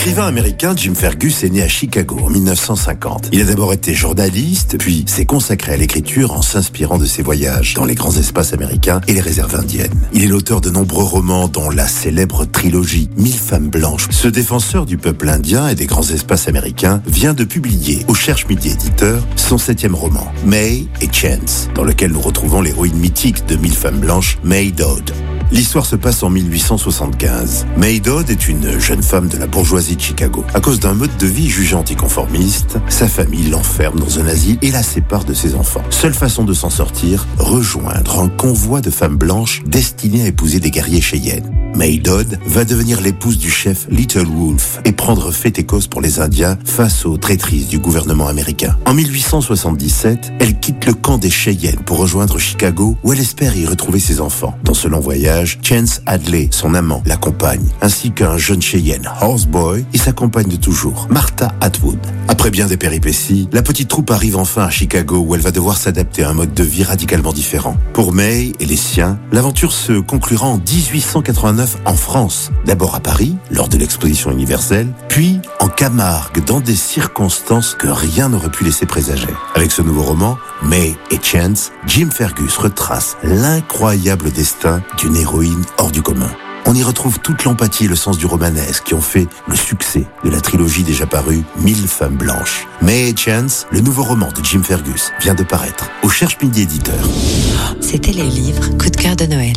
L'écrivain américain Jim Fergus est né à Chicago en 1950. Il a d'abord été journaliste, puis s'est consacré à l'écriture en s'inspirant de ses voyages dans les grands espaces américains et les réserves indiennes. Il est l'auteur de nombreux romans dont la célèbre trilogie Mille femmes blanches. Ce défenseur du peuple indien et des grands espaces américains vient de publier au Cherche Midi Éditeur son septième roman, May et Chance, dans lequel nous retrouvons l'héroïne mythique de Mille femmes blanches, May Dodd. L'histoire se passe en 1875. May Dodd est une jeune femme de la bourgeoisie de Chicago. À cause d'un mode de vie jugé anticonformiste, sa famille l'enferme dans un asile et la sépare de ses enfants. Seule façon de s'en sortir, rejoindre un convoi de femmes blanches destinées à épouser des guerriers cheyennes. May Dodd va devenir l'épouse du chef Little Wolf et prendre fait et cause pour les Indiens face aux traîtrises du gouvernement américain. En 1877, elle quitte le camp des Cheyennes pour rejoindre Chicago où elle espère y retrouver ses enfants. Dans ce long voyage, Chance Hadley, son amant, l'accompagne, ainsi qu'un jeune Cheyenne, Horseboy, et sa compagne de toujours, Martha Atwood. Après bien des péripéties, la petite troupe arrive enfin à Chicago où elle va devoir s'adapter à un mode de vie radicalement différent. Pour May et les siens, l'aventure se conclura en 1889 en France. D'abord à Paris, lors de l'exposition universelle, puis en Camargue, dans des circonstances que rien n'aurait pu laisser présager. Avec ce nouveau roman, May et Chance, Jim Fergus retrace l'incroyable destin d'une héroïne hors du commun. On y retrouve toute l'empathie et le sens du romanesque qui ont fait le succès de la trilogie déjà parue Mille femmes blanches. May et Chance, le nouveau roman de Jim Fergus, vient de paraître au Cherche Midi Éditeur. C'était les livres coup de cœur de Noël.